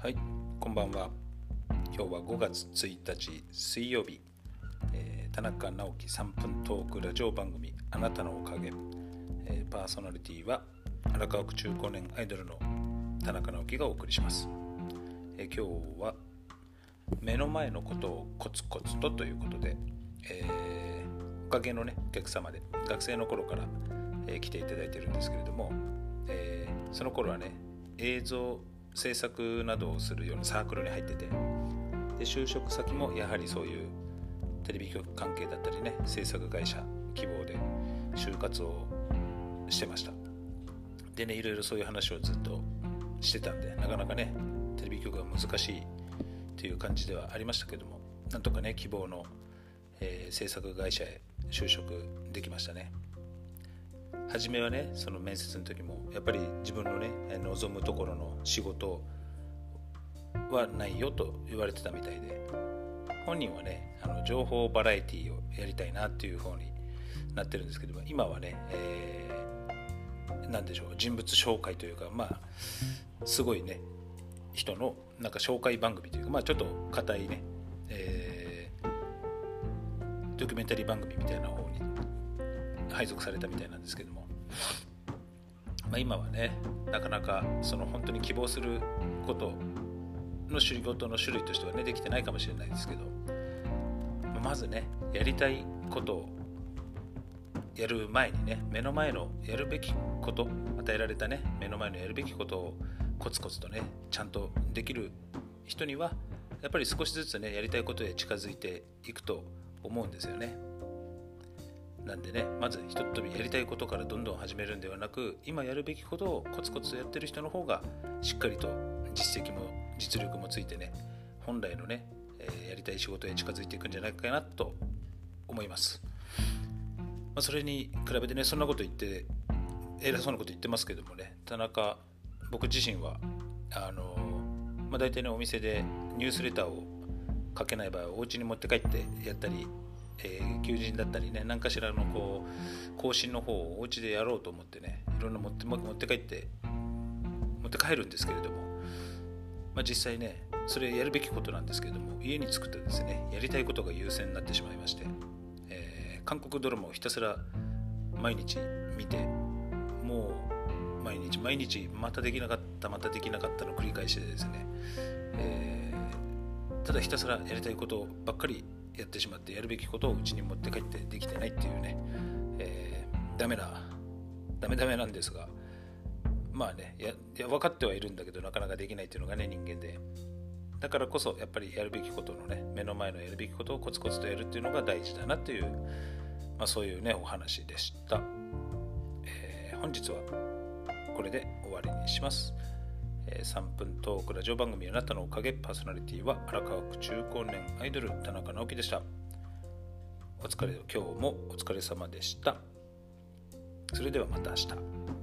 はい、こんばんは。今日は5月1日水曜日、えー、田中直樹3分トークラジオ番組あなたのおかげ、えー、パーソナリティは荒川区中高年アイドルの田中直樹がお送りします。えー、今日は目の前のことをコツコツとということで、えおかげのねお客様で学生の頃から、え来ていただいてるんですけれども、えその頃はね映像制作などをするようなサークルに入ってて。で就職先もやはりそういうテレビ局関係だったりね制作会社希望で就活をしてました。でねいろいろそういう話をずっとしてたんでなかなかねテレビ局が難しいっていう感じではありましたけどもなんとかね希望の、えー、制作会社へ就職できましたね。初めはねその面接の時もやっぱり自分のね望むところの仕事はないよと言われてたみたいで本人はねあの情報バラエティをやりたいなっていう方になってるんですけど今はね、えー、何でしょう人物紹介というかまあすごいね人のなんか紹介番組というかまあちょっと硬いね、えー、ドキュメンタリー番組みたいな方に配属されたみたいなんですけども、まあ、今はねなかなかその本当に希望することの仕事の種類としてはねできてないかもしれないですけどまずねやりたいことをやる前にね目の前のやるべきこと与えられたね目の前のやるべきことをコツコツとねちゃんとできる人にはやっぱり少しずつねやりたいことへ近づいていくと思うんですよね。なんでねまずひとっ飛びやりたいことからどんどん始めるんではなく今やるべきことをコツコツやってる人の方がしっかりと実績も実力もついてね本来のね、え、やりたい仕事へ近づいていくんじゃないかなと思います、まあ、それに比べてねそんなこと言って偉そうなこと言ってますけどもね田中僕自身はあのまあ、大体ねお店でニュースレターを書けない場合はお家に持って帰ってやったりえー、求人だったりね何かしらのこう更新の方をお家でやろうと思ってねいろんな持って持って帰って持って帰るんですけれども、まあ、実際ねそれやるべきことなんですけれども家に着くとですねやりたいことが優先になってしまいまして、えー、韓国ドラマをひたすら毎日見てもう毎日毎日またできなかったまたできなかったの繰り返しでですね、えー、ただひたすらやりたいことばっかりやってしまってやるべきことをうちに持って帰ってできてないっていうね、えー、ダメなダメダメなんですが。まあねやや分かってはいるんだけどなかなかできないっていうのがね人間で。だからこそやっぱりやるべきことのね目の前のやるべきことをコツコツとやるっていうのが大事だなっていう、まあ、そういうねお話でした、えー、本日はこれで終わりにします。3分トークラジオ番組あなたのおかげパーソナリティは荒川区中高年アイドル田中直樹でした。お疲れ今日もお疲れ様でした。それではまた明日。